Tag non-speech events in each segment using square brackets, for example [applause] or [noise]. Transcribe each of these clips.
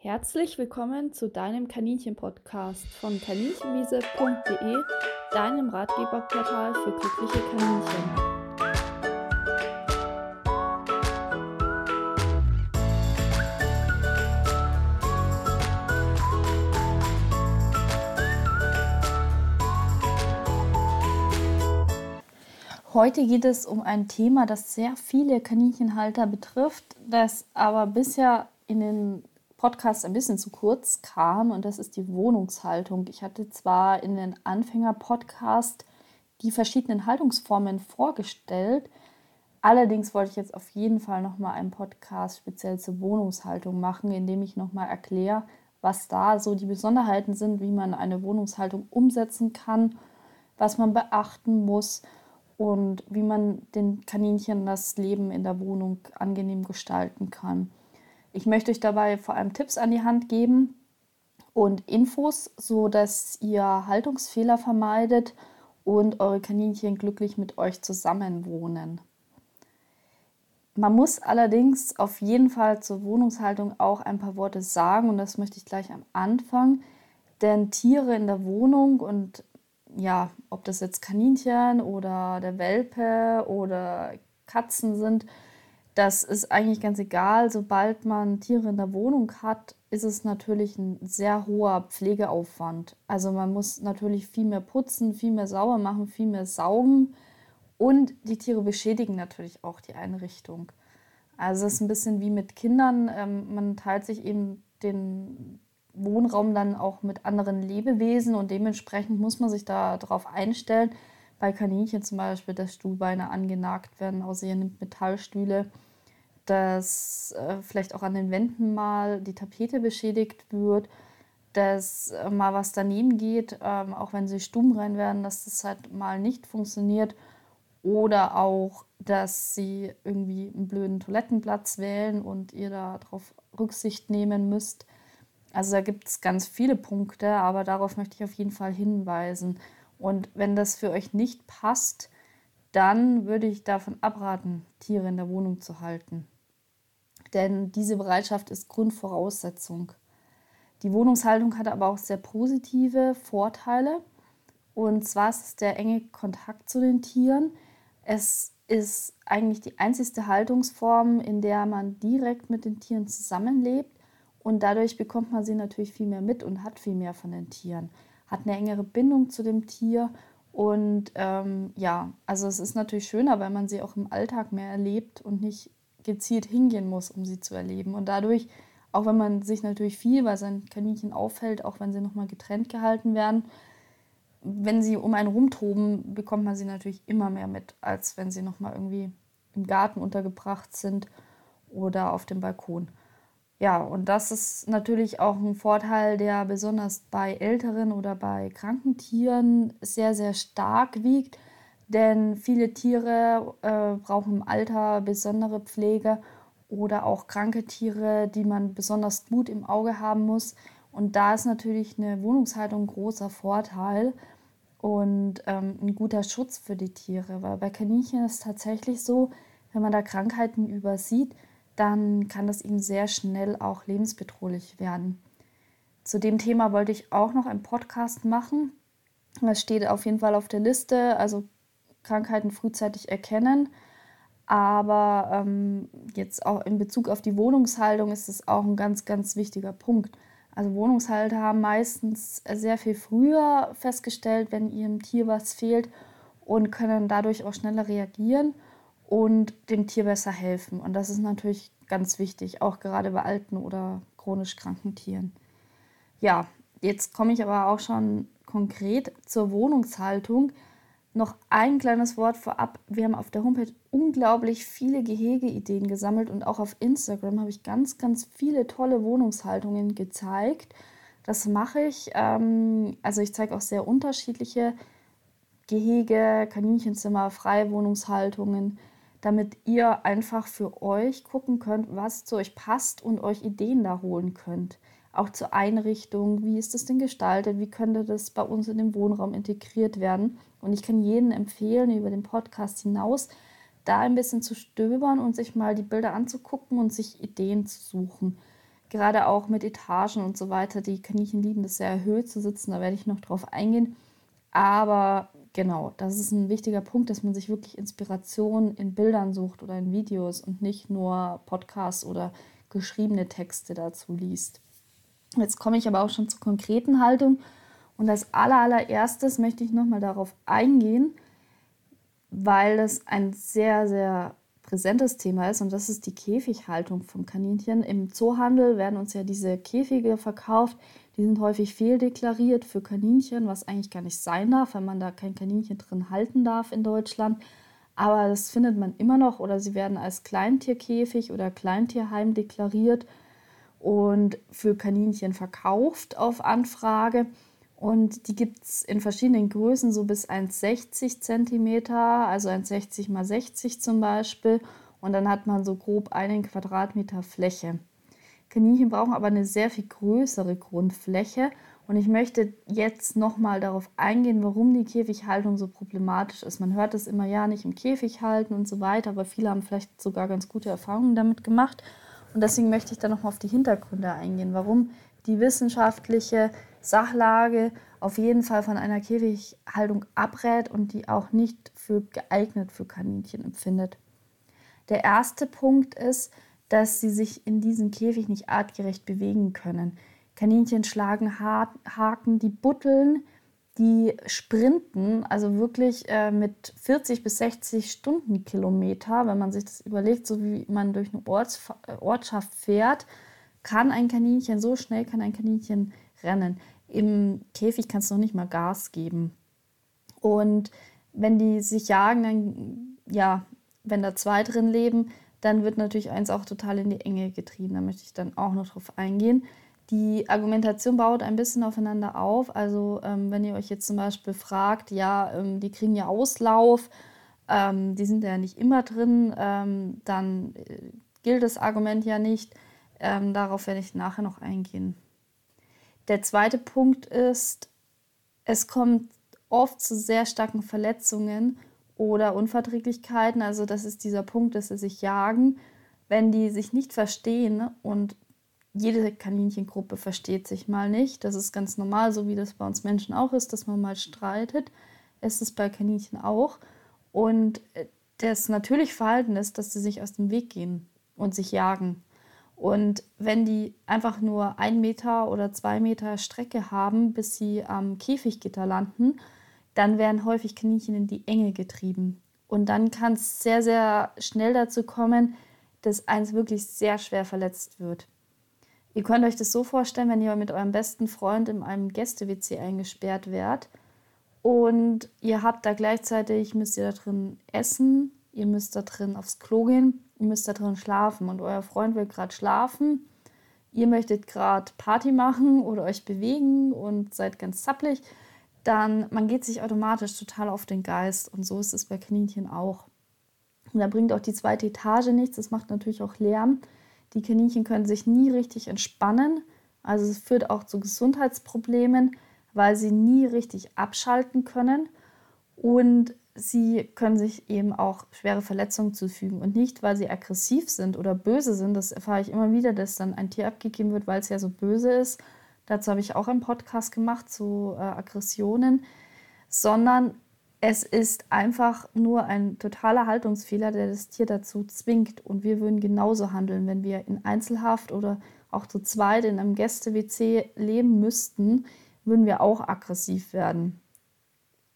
Herzlich willkommen zu deinem Kaninchen-Podcast von kaninchenwiese.de, deinem Ratgeberportal für glückliche Kaninchen. Heute geht es um ein Thema, das sehr viele Kaninchenhalter betrifft, das aber bisher in den Podcasts ein bisschen zu kurz kam und das ist die Wohnungshaltung. Ich hatte zwar in den Anfänger-Podcast die verschiedenen Haltungsformen vorgestellt, allerdings wollte ich jetzt auf jeden Fall nochmal einen Podcast speziell zur Wohnungshaltung machen, in dem ich nochmal erkläre, was da so die Besonderheiten sind, wie man eine Wohnungshaltung umsetzen kann, was man beachten muss und wie man den Kaninchen das Leben in der Wohnung angenehm gestalten kann. Ich möchte euch dabei vor allem Tipps an die Hand geben und Infos, so dass ihr Haltungsfehler vermeidet und eure Kaninchen glücklich mit euch zusammenwohnen. Man muss allerdings auf jeden Fall zur Wohnungshaltung auch ein paar Worte sagen und das möchte ich gleich am Anfang, denn Tiere in der Wohnung und ja, ob das jetzt Kaninchen oder der Welpe oder Katzen sind, das ist eigentlich ganz egal. Sobald man Tiere in der Wohnung hat, ist es natürlich ein sehr hoher Pflegeaufwand. Also man muss natürlich viel mehr putzen, viel mehr sauber machen, viel mehr saugen und die Tiere beschädigen natürlich auch die Einrichtung. Also es ist ein bisschen wie mit Kindern. Ähm, man teilt sich eben den Wohnraum dann auch mit anderen Lebewesen und dementsprechend muss man sich darauf einstellen. Bei Kaninchen zum Beispiel, dass Stuhlbeine angenagt werden, außer ihr nimmt Metallstühle, dass äh, vielleicht auch an den Wänden mal die Tapete beschädigt wird, dass äh, mal was daneben geht, ähm, auch wenn sie stumm rein werden, dass das halt mal nicht funktioniert. Oder auch, dass sie irgendwie einen blöden Toilettenplatz wählen und ihr darauf Rücksicht nehmen müsst. Also da gibt es ganz viele Punkte, aber darauf möchte ich auf jeden Fall hinweisen. Und wenn das für euch nicht passt, dann würde ich davon abraten, Tiere in der Wohnung zu halten. Denn diese Bereitschaft ist Grundvoraussetzung. Die Wohnungshaltung hat aber auch sehr positive Vorteile. Und zwar ist es der enge Kontakt zu den Tieren. Es ist eigentlich die einzigste Haltungsform, in der man direkt mit den Tieren zusammenlebt. Und dadurch bekommt man sie natürlich viel mehr mit und hat viel mehr von den Tieren, hat eine engere Bindung zu dem Tier. Und ähm, ja, also es ist natürlich schöner, weil man sie auch im Alltag mehr erlebt und nicht gezielt hingehen muss, um sie zu erleben. Und dadurch, auch wenn man sich natürlich viel bei seinen Kaninchen auffällt, auch wenn sie nochmal getrennt gehalten werden, wenn sie um einen rumtoben, bekommt man sie natürlich immer mehr mit, als wenn sie nochmal irgendwie im Garten untergebracht sind oder auf dem Balkon. Ja, und das ist natürlich auch ein Vorteil, der besonders bei älteren oder bei kranken Tieren sehr, sehr stark wiegt. Denn viele Tiere äh, brauchen im Alter besondere Pflege oder auch kranke Tiere, die man besonders gut im Auge haben muss. Und da ist natürlich eine Wohnungshaltung ein großer Vorteil und ähm, ein guter Schutz für die Tiere. Weil bei Kaninchen ist es tatsächlich so, wenn man da Krankheiten übersieht, dann kann das eben sehr schnell auch lebensbedrohlich werden. Zu dem Thema wollte ich auch noch einen Podcast machen. Das steht auf jeden Fall auf der Liste, also Krankheiten frühzeitig erkennen. Aber ähm, jetzt auch in Bezug auf die Wohnungshaltung ist es auch ein ganz, ganz wichtiger Punkt. Also Wohnungshalter haben meistens sehr viel früher festgestellt, wenn ihrem Tier was fehlt und können dadurch auch schneller reagieren und dem Tier besser helfen. Und das ist natürlich ganz wichtig, auch gerade bei alten oder chronisch kranken Tieren. Ja, jetzt komme ich aber auch schon konkret zur Wohnungshaltung. Noch ein kleines Wort vorab. Wir haben auf der Homepage unglaublich viele Gehegeideen gesammelt und auch auf Instagram habe ich ganz, ganz viele tolle Wohnungshaltungen gezeigt. Das mache ich. Ähm, also ich zeige auch sehr unterschiedliche Gehege, Kaninchenzimmer, Freiwohnungshaltungen damit ihr einfach für euch gucken könnt, was zu euch passt und euch Ideen da holen könnt. Auch zur Einrichtung, wie ist das denn gestaltet, wie könnte das bei uns in den Wohnraum integriert werden. Und ich kann jedem empfehlen, über den Podcast hinaus da ein bisschen zu stöbern und sich mal die Bilder anzugucken und sich Ideen zu suchen. gerade auch mit Etagen und so weiter. Die Kaninchen lieben das sehr erhöht zu sitzen, da werde ich noch drauf eingehen. Aber genau, das ist ein wichtiger Punkt, dass man sich wirklich Inspiration in Bildern sucht oder in Videos und nicht nur Podcasts oder geschriebene Texte dazu liest. Jetzt komme ich aber auch schon zur konkreten Haltung. Und als allererstes möchte ich nochmal darauf eingehen, weil das ein sehr, sehr präsentes Thema ist und das ist die Käfighaltung vom Kaninchen. Im Zoohandel werden uns ja diese Käfige verkauft, die sind häufig fehldeklariert für Kaninchen, was eigentlich gar nicht sein darf, wenn man da kein Kaninchen drin halten darf in Deutschland. Aber das findet man immer noch oder sie werden als Kleintierkäfig oder Kleintierheim deklariert und für Kaninchen verkauft auf Anfrage. Und die gibt es in verschiedenen Größen, so bis 1,60 cm, also 1,60 mal 60 zum Beispiel. Und dann hat man so grob einen Quadratmeter Fläche. Kaninchen brauchen aber eine sehr viel größere Grundfläche. Und ich möchte jetzt nochmal darauf eingehen, warum die Käfighaltung so problematisch ist. Man hört es immer, ja, nicht im Käfig halten und so weiter, aber viele haben vielleicht sogar ganz gute Erfahrungen damit gemacht. Und deswegen möchte ich da nochmal auf die Hintergründe eingehen, warum die wissenschaftliche Sachlage auf jeden Fall von einer Käfighaltung abrät und die auch nicht für geeignet für Kaninchen empfindet. Der erste Punkt ist, dass sie sich in diesem Käfig nicht artgerecht bewegen können. Kaninchen schlagen Haken, die butteln, die sprinten, also wirklich äh, mit 40 bis 60 Stundenkilometer, wenn man sich das überlegt, so wie man durch eine Orts Ortschaft fährt, kann ein Kaninchen, so schnell kann ein Kaninchen rennen. Im Käfig kannst du noch nicht mal Gas geben. Und wenn die sich jagen, dann, ja, wenn da zwei drin leben, dann wird natürlich eins auch total in die Enge getrieben. Da möchte ich dann auch noch drauf eingehen. Die Argumentation baut ein bisschen aufeinander auf. Also ähm, wenn ihr euch jetzt zum Beispiel fragt, ja, ähm, die kriegen ja Auslauf, ähm, die sind ja nicht immer drin, ähm, dann äh, gilt das Argument ja nicht. Ähm, darauf werde ich nachher noch eingehen. Der zweite Punkt ist, es kommt oft zu sehr starken Verletzungen oder Unverträglichkeiten. Also das ist dieser Punkt, dass sie sich jagen. Wenn die sich nicht verstehen und jede Kaninchengruppe versteht sich mal nicht, das ist ganz normal, so wie das bei uns Menschen auch ist, dass man mal streitet, ist es bei Kaninchen auch. Und äh, das natürliche Verhalten ist, dass sie sich aus dem Weg gehen und sich jagen. Und wenn die einfach nur ein Meter oder zwei Meter Strecke haben, bis sie am Käfiggitter landen, dann werden häufig Kaninchen in die Enge getrieben. Und dann kann es sehr, sehr schnell dazu kommen, dass eins wirklich sehr schwer verletzt wird. Ihr könnt euch das so vorstellen, wenn ihr mit eurem besten Freund in einem Gäste-WC eingesperrt werdet und ihr habt da gleichzeitig, müsst ihr da drin essen, ihr müsst da drin aufs Klo gehen ihr müsst da drin schlafen und euer Freund will gerade schlafen, ihr möchtet gerade Party machen oder euch bewegen und seid ganz zappelig, dann man geht sich automatisch total auf den Geist und so ist es bei Kaninchen auch. Und da bringt auch die zweite Etage nichts, das macht natürlich auch Lärm. Die Kaninchen können sich nie richtig entspannen, also es führt auch zu Gesundheitsproblemen, weil sie nie richtig abschalten können und sie können sich eben auch schwere Verletzungen zufügen. Und nicht, weil sie aggressiv sind oder böse sind. Das erfahre ich immer wieder, dass dann ein Tier abgegeben wird, weil es ja so böse ist. Dazu habe ich auch einen Podcast gemacht zu äh, Aggressionen. Sondern es ist einfach nur ein totaler Haltungsfehler, der das Tier dazu zwingt. Und wir würden genauso handeln, wenn wir in Einzelhaft oder auch zu zweit in einem Gäste-WC leben müssten, würden wir auch aggressiv werden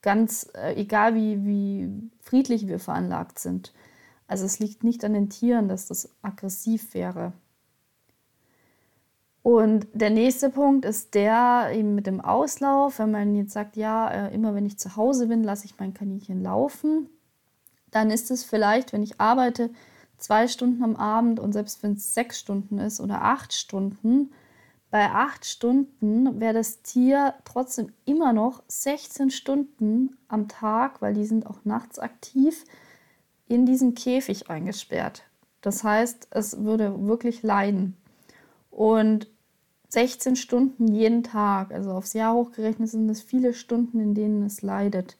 ganz äh, egal, wie, wie friedlich wir veranlagt sind. Also es liegt nicht an den Tieren, dass das aggressiv wäre. Und der nächste Punkt ist der eben mit dem Auslauf. Wenn man jetzt sagt, ja, äh, immer wenn ich zu Hause bin, lasse ich mein Kaninchen laufen, dann ist es vielleicht, wenn ich arbeite, zwei Stunden am Abend und selbst wenn es sechs Stunden ist oder acht Stunden, bei acht Stunden wäre das Tier trotzdem immer noch 16 Stunden am Tag, weil die sind auch nachts aktiv, in diesem Käfig eingesperrt. Das heißt, es würde wirklich leiden. Und 16 Stunden jeden Tag, also aufs Jahr hochgerechnet sind es viele Stunden, in denen es leidet.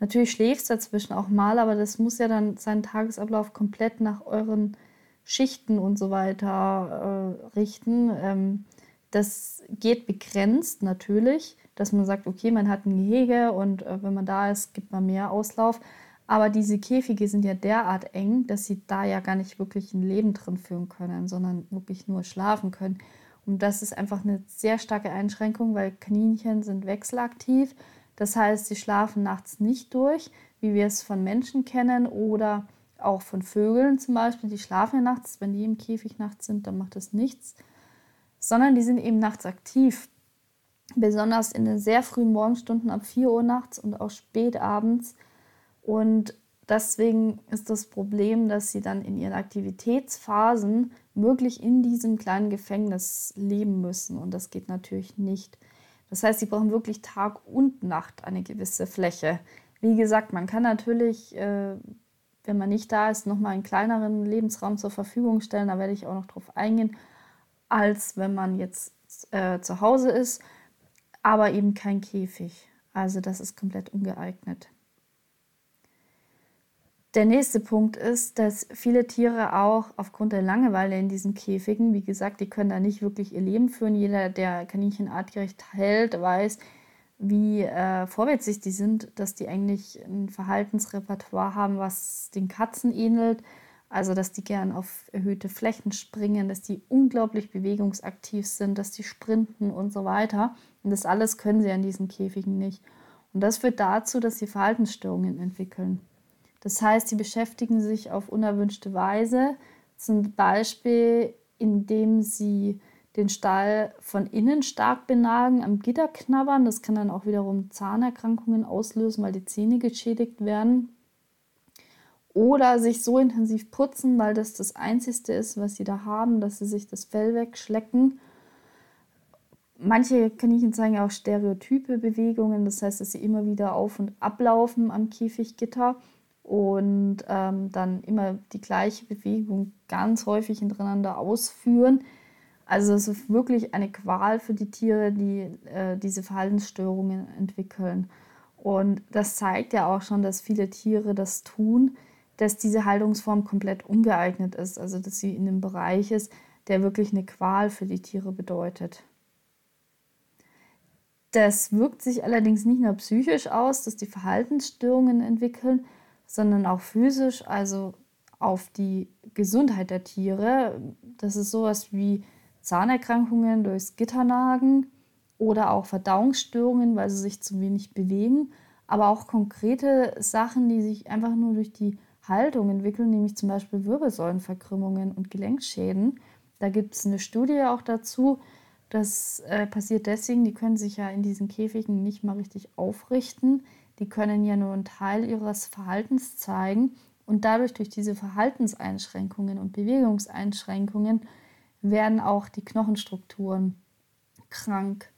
Natürlich schläft es dazwischen auch mal, aber das muss ja dann seinen Tagesablauf komplett nach euren Schichten und so weiter äh, richten. Ähm, das geht begrenzt natürlich, dass man sagt, okay, man hat ein Gehege und äh, wenn man da ist, gibt man mehr Auslauf. Aber diese Käfige sind ja derart eng, dass sie da ja gar nicht wirklich ein Leben drin führen können, sondern wirklich nur schlafen können. Und das ist einfach eine sehr starke Einschränkung, weil Kaninchen sind wechselaktiv. Das heißt, sie schlafen nachts nicht durch, wie wir es von Menschen kennen oder auch von Vögeln zum Beispiel. Die schlafen ja nachts, wenn die im Käfig nachts sind, dann macht das nichts. Sondern die sind eben nachts aktiv. Besonders in den sehr frühen Morgenstunden ab 4 Uhr nachts und auch spät abends und deswegen ist das Problem, dass sie dann in ihren Aktivitätsphasen wirklich in diesem kleinen Gefängnis leben müssen. Und das geht natürlich nicht. Das heißt, sie brauchen wirklich Tag und Nacht eine gewisse Fläche. Wie gesagt, man kann natürlich, äh, wenn man nicht da ist, nochmal einen kleineren Lebensraum zur Verfügung stellen. Da werde ich auch noch drauf eingehen, als wenn man jetzt äh, zu Hause ist, aber eben kein Käfig. Also das ist komplett ungeeignet. Der nächste Punkt ist, dass viele Tiere auch aufgrund der Langeweile in diesen Käfigen, wie gesagt, die können da nicht wirklich ihr Leben führen. Jeder, der Kaninchen artgerecht hält, weiß, wie äh, vorwitzig die sind, dass die eigentlich ein Verhaltensrepertoire haben, was den Katzen ähnelt. Also, dass die gern auf erhöhte Flächen springen, dass die unglaublich bewegungsaktiv sind, dass die sprinten und so weiter. Und das alles können sie an diesen Käfigen nicht. Und das führt dazu, dass sie Verhaltensstörungen entwickeln. Das heißt, sie beschäftigen sich auf unerwünschte Weise, zum Beispiel indem sie den Stall von innen stark benagen, am Gitter knabbern. Das kann dann auch wiederum Zahnerkrankungen auslösen, weil die Zähne geschädigt werden. Oder sich so intensiv putzen, weil das das Einzige ist, was sie da haben, dass sie sich das Fell wegschlecken. Manche Kaninchen zeigen auch stereotype Bewegungen, das heißt, dass sie immer wieder auf und ablaufen am Käfiggitter und ähm, dann immer die gleiche Bewegung ganz häufig hintereinander ausführen. Also es ist wirklich eine Qual für die Tiere, die äh, diese Verhaltensstörungen entwickeln. Und das zeigt ja auch schon, dass viele Tiere das tun, dass diese Haltungsform komplett ungeeignet ist. Also dass sie in einem Bereich ist, der wirklich eine Qual für die Tiere bedeutet. Das wirkt sich allerdings nicht nur psychisch aus, dass die Verhaltensstörungen entwickeln, sondern auch physisch, also auf die Gesundheit der Tiere. Das ist sowas wie Zahnerkrankungen durchs Gitternagen oder auch Verdauungsstörungen, weil sie sich zu wenig bewegen, aber auch konkrete Sachen, die sich einfach nur durch die Haltung entwickeln, nämlich zum Beispiel Wirbelsäulenverkrümmungen und Gelenkschäden. Da gibt es eine Studie auch dazu. Das äh, passiert deswegen, die können sich ja in diesen Käfigen nicht mal richtig aufrichten die können ja nur einen Teil ihres Verhaltens zeigen und dadurch durch diese Verhaltenseinschränkungen und Bewegungseinschränkungen werden auch die Knochenstrukturen krank.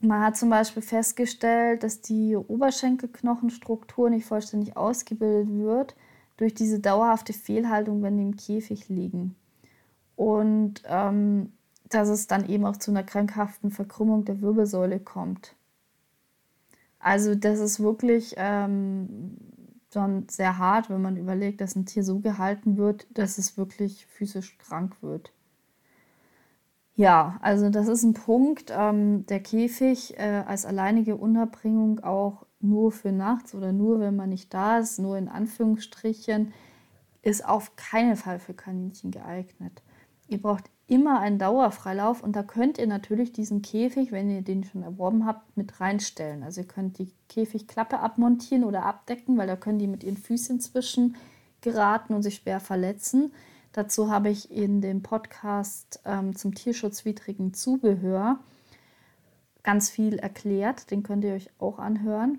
Man hat zum Beispiel festgestellt, dass die Oberschenkelknochenstruktur nicht vollständig ausgebildet wird durch diese dauerhafte Fehlhaltung, wenn die im Käfig liegen. Und ähm, dass es dann eben auch zu einer krankhaften Verkrümmung der Wirbelsäule kommt. Also das ist wirklich ähm, schon sehr hart, wenn man überlegt, dass ein Tier so gehalten wird, dass es wirklich physisch krank wird. Ja, also das ist ein Punkt. Ähm, der Käfig äh, als alleinige Unterbringung auch nur für nachts oder nur, wenn man nicht da ist, nur in Anführungsstrichen, ist auf keinen Fall für Kaninchen geeignet. Ihr braucht immer einen Dauerfreilauf und da könnt ihr natürlich diesen Käfig, wenn ihr den schon erworben habt, mit reinstellen. Also ihr könnt die Käfigklappe abmontieren oder abdecken, weil da können die mit ihren Füßen zwischen geraten und sich schwer verletzen. Dazu habe ich in dem Podcast ähm, zum tierschutzwidrigen Zubehör ganz viel erklärt. Den könnt ihr euch auch anhören.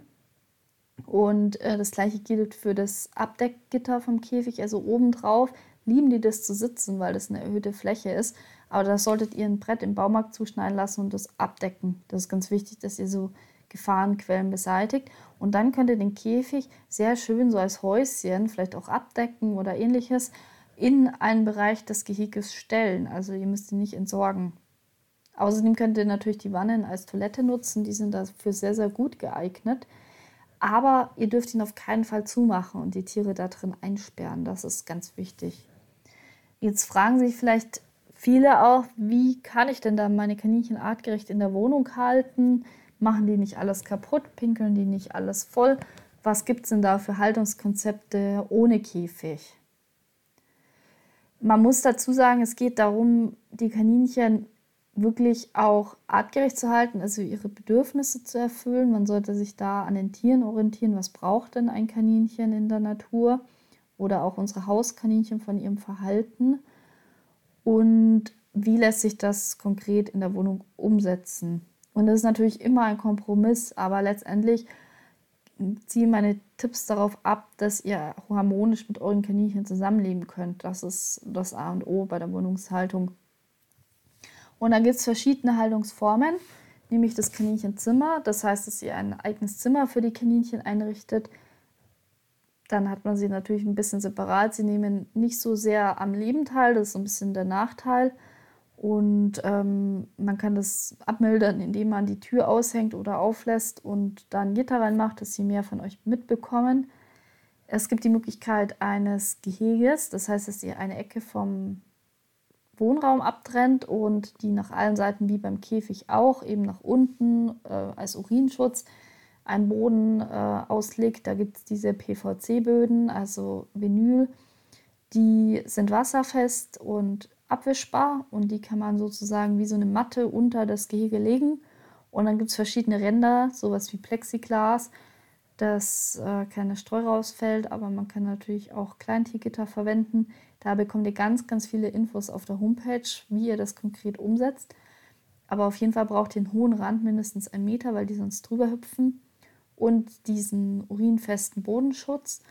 Und äh, das gleiche gilt für das Abdeckgitter vom Käfig, also obendrauf lieben die das zu sitzen, weil das eine erhöhte Fläche ist. Aber da solltet ihr ein Brett im Baumarkt zuschneiden lassen und das abdecken. Das ist ganz wichtig, dass ihr so Gefahrenquellen beseitigt. Und dann könnt ihr den Käfig sehr schön so als Häuschen, vielleicht auch abdecken oder ähnliches, in einen Bereich des Geheges stellen. Also ihr müsst ihn nicht entsorgen. Außerdem könnt ihr natürlich die Wannen als Toilette nutzen. Die sind dafür sehr, sehr gut geeignet. Aber ihr dürft ihn auf keinen Fall zumachen und die Tiere da drin einsperren. Das ist ganz wichtig. Jetzt fragen sich vielleicht viele auch, wie kann ich denn da meine Kaninchen artgerecht in der Wohnung halten? Machen die nicht alles kaputt? Pinkeln die nicht alles voll? Was gibt es denn da für Haltungskonzepte ohne Käfig? Man muss dazu sagen, es geht darum, die Kaninchen wirklich auch artgerecht zu halten, also ihre Bedürfnisse zu erfüllen. Man sollte sich da an den Tieren orientieren. Was braucht denn ein Kaninchen in der Natur? Oder auch unsere Hauskaninchen von ihrem Verhalten. Und wie lässt sich das konkret in der Wohnung umsetzen? Und das ist natürlich immer ein Kompromiss, aber letztendlich ziehen meine Tipps darauf ab, dass ihr harmonisch mit euren Kaninchen zusammenleben könnt. Das ist das A und O bei der Wohnungshaltung. Und dann gibt es verschiedene Haltungsformen, nämlich das Kaninchenzimmer. Das heißt, dass ihr ein eigenes Zimmer für die Kaninchen einrichtet. Dann hat man sie natürlich ein bisschen separat. Sie nehmen nicht so sehr am Leben teil, das ist ein bisschen der Nachteil. Und ähm, man kann das abmildern, indem man die Tür aushängt oder auflässt und dann Gitter reinmacht, dass sie mehr von euch mitbekommen. Es gibt die Möglichkeit eines Geheges, das heißt, dass ihr eine Ecke vom Wohnraum abtrennt und die nach allen Seiten wie beim Käfig auch eben nach unten äh, als Urinschutz einen Boden äh, auslegt. Da gibt es diese PVC-Böden, also Vinyl. Die sind wasserfest und abwischbar und die kann man sozusagen wie so eine Matte unter das Gehege legen. Und dann gibt es verschiedene Ränder, sowas wie Plexiglas, dass äh, keine Streu rausfällt, aber man kann natürlich auch Kleintiergitter verwenden. Da bekommt ihr ganz, ganz viele Infos auf der Homepage, wie ihr das konkret umsetzt. Aber auf jeden Fall braucht ihr einen hohen Rand, mindestens einen Meter, weil die sonst drüber hüpfen. Und diesen urinfesten Bodenschutz.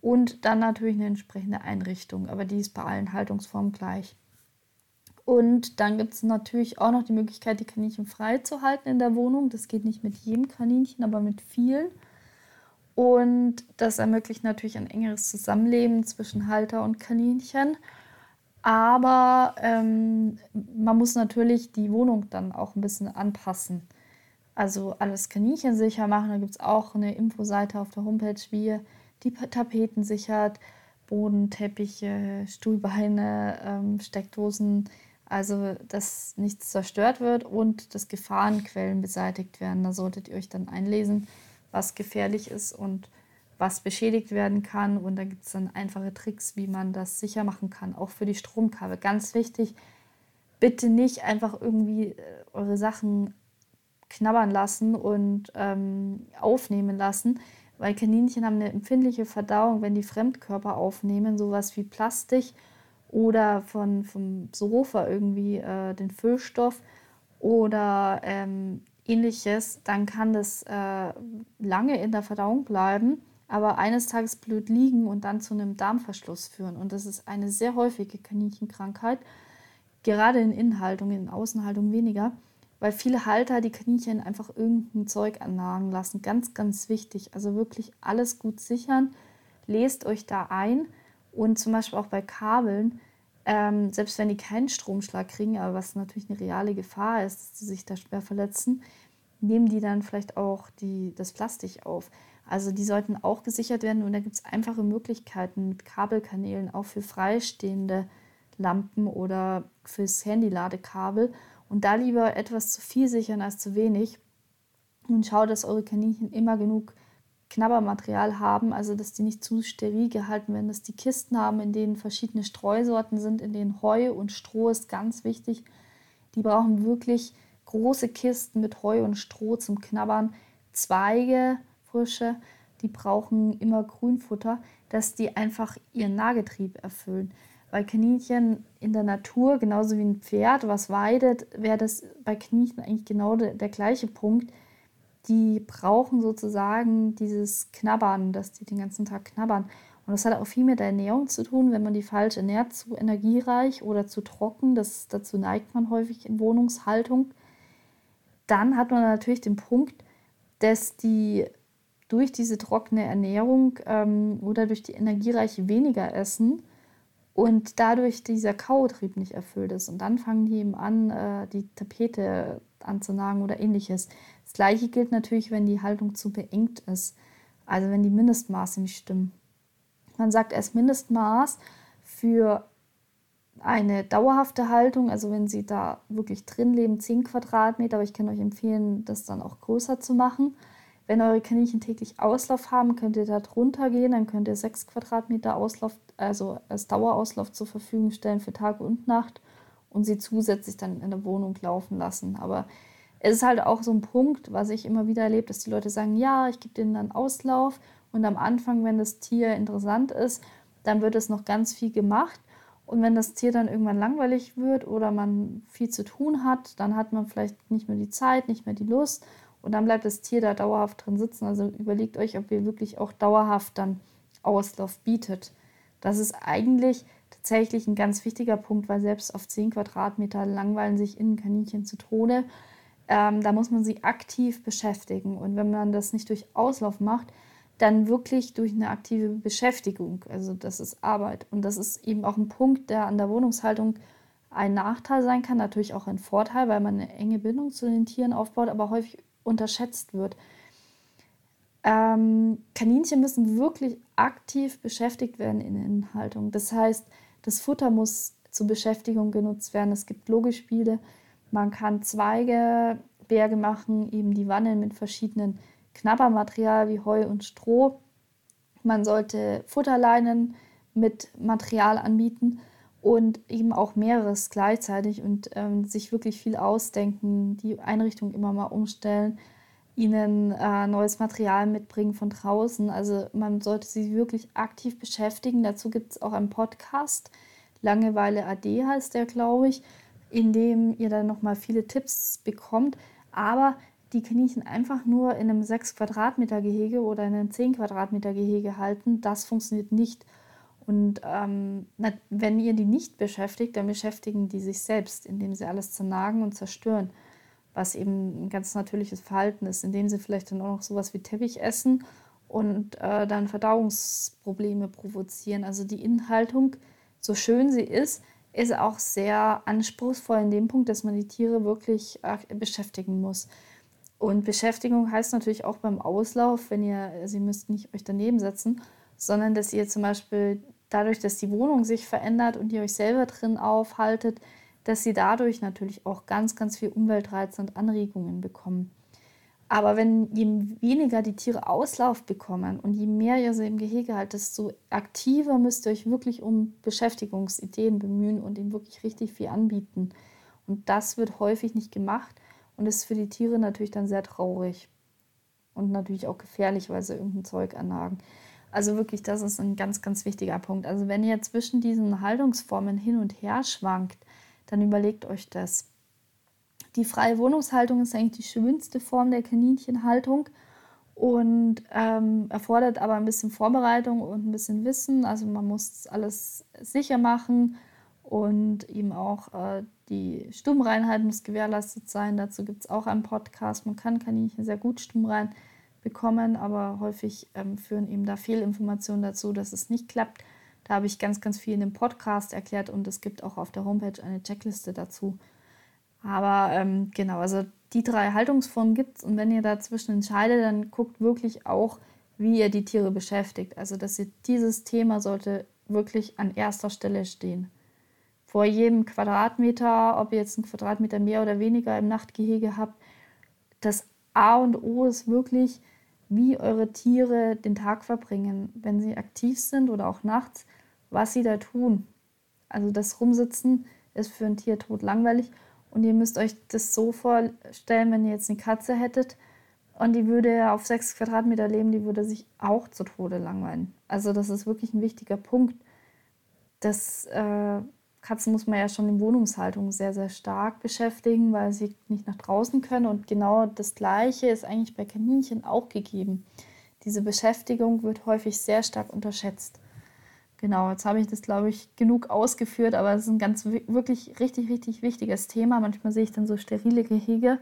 Und dann natürlich eine entsprechende Einrichtung, aber die ist bei allen Haltungsformen gleich. Und dann gibt es natürlich auch noch die Möglichkeit, die Kaninchen frei zu halten in der Wohnung. Das geht nicht mit jedem Kaninchen, aber mit vielen. Und das ermöglicht natürlich ein engeres Zusammenleben zwischen Halter und Kaninchen. Aber ähm, man muss natürlich die Wohnung dann auch ein bisschen anpassen. Also alles Kaninchen sicher machen. Da gibt es auch eine Infoseite auf der Homepage, wie ihr die Tapeten sichert, Bodenteppiche, Stuhlbeine, ähm, Steckdosen. Also, dass nichts zerstört wird und dass Gefahrenquellen beseitigt werden. Da solltet ihr euch dann einlesen was gefährlich ist und was beschädigt werden kann. Und da gibt es dann einfache Tricks, wie man das sicher machen kann, auch für die Stromkabel. Ganz wichtig, bitte nicht einfach irgendwie äh, eure Sachen knabbern lassen und ähm, aufnehmen lassen, weil Kaninchen haben eine empfindliche Verdauung, wenn die Fremdkörper aufnehmen, sowas wie Plastik oder von, vom Sofa irgendwie äh, den Füllstoff oder ähm, ähnliches, dann kann das äh, lange in der Verdauung bleiben, aber eines Tages blöd liegen und dann zu einem Darmverschluss führen. Und das ist eine sehr häufige Kaninchenkrankheit, gerade in Innenhaltung, in Außenhaltung weniger, weil viele Halter die Kaninchen einfach irgendein Zeug annagen lassen. Ganz, ganz wichtig. Also wirklich alles gut sichern. Lest euch da ein und zum Beispiel auch bei Kabeln ähm, selbst wenn die keinen Stromschlag kriegen, aber was natürlich eine reale Gefahr ist, dass sie sich da schwer verletzen, nehmen die dann vielleicht auch die, das Plastik auf. Also die sollten auch gesichert werden und da gibt es einfache Möglichkeiten mit Kabelkanälen, auch für freistehende Lampen oder fürs Handy-Ladekabel. Und da lieber etwas zu viel sichern als zu wenig. Und schaut, dass eure Kaninchen immer genug Knabbermaterial haben, also dass die nicht zu steril gehalten werden, dass die Kisten haben, in denen verschiedene Streusorten sind, in denen Heu und Stroh ist ganz wichtig. Die brauchen wirklich große Kisten mit Heu und Stroh zum Knabbern, Zweige, frische, die brauchen immer Grünfutter, dass die einfach ihren Nahgetrieb erfüllen. Weil Kaninchen in der Natur, genauso wie ein Pferd, was weidet, wäre das bei Kaninchen eigentlich genau der, der gleiche Punkt die brauchen sozusagen dieses Knabbern, dass die den ganzen Tag knabbern. Und das hat auch viel mit der Ernährung zu tun, wenn man die falsch ernährt, zu energiereich oder zu trocken. Das, dazu neigt man häufig in Wohnungshaltung. Dann hat man natürlich den Punkt, dass die durch diese trockene Ernährung ähm, oder durch die energiereiche weniger essen und dadurch dieser Kautrieb nicht erfüllt ist. Und dann fangen die eben an, äh, die Tapete anzunagen oder ähnliches. Das gleiche gilt natürlich, wenn die Haltung zu beengt ist, also wenn die Mindestmaße nicht stimmen. Man sagt erst Mindestmaß für eine dauerhafte Haltung, also wenn sie da wirklich drin leben, 10 Quadratmeter, aber ich kann euch empfehlen, das dann auch größer zu machen. Wenn eure Kaninchen täglich Auslauf haben, könnt ihr da drunter gehen, dann könnt ihr 6 Quadratmeter Auslauf, also als Dauerauslauf zur Verfügung stellen für Tag und Nacht und sie zusätzlich dann in der Wohnung laufen lassen. Aber es ist halt auch so ein Punkt, was ich immer wieder erlebe, dass die Leute sagen, ja, ich gebe denen dann Auslauf und am Anfang, wenn das Tier interessant ist, dann wird es noch ganz viel gemacht. Und wenn das Tier dann irgendwann langweilig wird oder man viel zu tun hat, dann hat man vielleicht nicht mehr die Zeit, nicht mehr die Lust und dann bleibt das Tier da dauerhaft drin sitzen. Also überlegt euch, ob ihr wirklich auch dauerhaft dann Auslauf bietet. Das ist eigentlich tatsächlich ein ganz wichtiger Punkt, weil selbst auf 10 Quadratmeter langweilen sich Innenkaninchen zu Tode. Ähm, da muss man sie aktiv beschäftigen. Und wenn man das nicht durch Auslauf macht, dann wirklich durch eine aktive Beschäftigung. Also das ist Arbeit. Und das ist eben auch ein Punkt, der an der Wohnungshaltung ein Nachteil sein kann, natürlich auch ein Vorteil, weil man eine enge Bindung zu den Tieren aufbaut, aber häufig unterschätzt wird. Ähm, Kaninchen müssen wirklich aktiv beschäftigt werden in Inhaltung. Das heißt, das Futter muss zur Beschäftigung genutzt werden. Es gibt Logispiele, man kann Zweige, Berge machen, eben die Wannen mit verschiedenen Knabbermaterial wie Heu und Stroh. Man sollte Futterleinen mit Material anbieten und eben auch mehreres gleichzeitig und ähm, sich wirklich viel ausdenken, die Einrichtung immer mal umstellen, ihnen äh, neues Material mitbringen von draußen. Also man sollte sich wirklich aktiv beschäftigen. Dazu gibt es auch einen Podcast, Langeweile AD heißt der, glaube ich, in dem ihr dann nochmal viele Tipps bekommt. Aber die Kaninchen einfach nur in einem 6 Quadratmeter Gehege oder in einem 10 Quadratmeter Gehege halten, das funktioniert nicht. Und ähm, wenn ihr die nicht beschäftigt, dann beschäftigen die sich selbst, indem sie alles zernagen und zerstören, was eben ein ganz natürliches Verhalten ist, indem sie vielleicht dann auch noch sowas wie Teppich essen und äh, dann Verdauungsprobleme provozieren. Also die Inhaltung, so schön sie ist, ist auch sehr anspruchsvoll in dem Punkt, dass man die Tiere wirklich äh, beschäftigen muss. Und Beschäftigung heißt natürlich auch beim Auslauf, wenn ihr, Sie müsst nicht euch daneben setzen, sondern dass ihr zum Beispiel dadurch, dass die Wohnung sich verändert und ihr euch selber drin aufhaltet, dass sie dadurch natürlich auch ganz, ganz viel Umweltreize und Anregungen bekommen. Aber wenn je weniger die Tiere Auslauf bekommen und je mehr ihr sie im Gehege haltet, desto aktiver müsst ihr euch wirklich um Beschäftigungsideen bemühen und ihnen wirklich richtig viel anbieten. Und das wird häufig nicht gemacht und ist für die Tiere natürlich dann sehr traurig und natürlich auch gefährlich, weil sie irgendein Zeug annagen. Also wirklich, das ist ein ganz, ganz wichtiger Punkt. Also wenn ihr zwischen diesen Haltungsformen hin und her schwankt, dann überlegt euch das. Die freie Wohnungshaltung ist eigentlich die schönste Form der Kaninchenhaltung und ähm, erfordert aber ein bisschen Vorbereitung und ein bisschen Wissen. Also man muss alles sicher machen und eben auch äh, die Stummreinheit muss gewährleistet sein. Dazu gibt es auch einen Podcast. Man kann Kaninchen sehr gut stummrein bekommen, aber häufig ähm, führen eben da Fehlinformationen dazu, dass es nicht klappt. Da habe ich ganz, ganz viel in dem Podcast erklärt und es gibt auch auf der Homepage eine Checkliste dazu. Aber ähm, genau, also die drei Haltungsformen gibt es und wenn ihr dazwischen entscheidet, dann guckt wirklich auch, wie ihr die Tiere beschäftigt. Also dass ihr dieses Thema sollte wirklich an erster Stelle stehen vor jedem Quadratmeter, ob ihr jetzt einen Quadratmeter mehr oder weniger im Nachtgehege habt. Das A und O ist wirklich, wie eure Tiere den Tag verbringen, wenn sie aktiv sind oder auch nachts, was sie da tun. Also das Rumsitzen ist für ein Tier tot langweilig und ihr müsst euch das so vorstellen, wenn ihr jetzt eine Katze hättet und die würde auf sechs Quadratmeter leben, die würde sich auch zu Tode langweilen. Also das ist wirklich ein wichtiger Punkt. Das äh, Katzen muss man ja schon in Wohnungshaltung sehr, sehr stark beschäftigen, weil sie nicht nach draußen können. Und genau das Gleiche ist eigentlich bei Kaninchen auch gegeben. Diese Beschäftigung wird häufig sehr stark unterschätzt. Genau, jetzt habe ich das, glaube ich, genug ausgeführt, aber es ist ein ganz wirklich richtig, richtig wichtiges Thema. Manchmal sehe ich dann so sterile Gehege,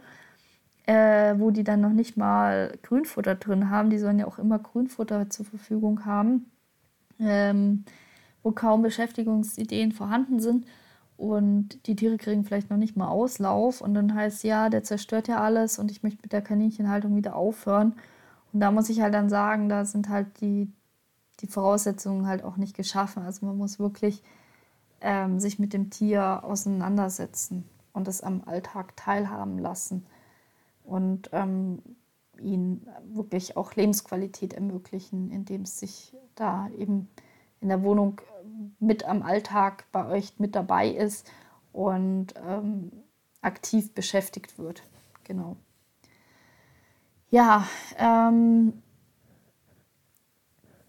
äh, wo die dann noch nicht mal Grünfutter drin haben. Die sollen ja auch immer Grünfutter zur Verfügung haben. Ähm, wo kaum Beschäftigungsideen vorhanden sind und die Tiere kriegen vielleicht noch nicht mal Auslauf und dann heißt ja, der zerstört ja alles und ich möchte mit der Kaninchenhaltung wieder aufhören. Und da muss ich halt dann sagen, da sind halt die, die Voraussetzungen halt auch nicht geschaffen. Also man muss wirklich ähm, sich mit dem Tier auseinandersetzen und es am Alltag teilhaben lassen und ähm, ihnen wirklich auch Lebensqualität ermöglichen, indem es sich da eben in der Wohnung mit am Alltag bei euch mit dabei ist und ähm, aktiv beschäftigt wird. Genau. Ja, ähm,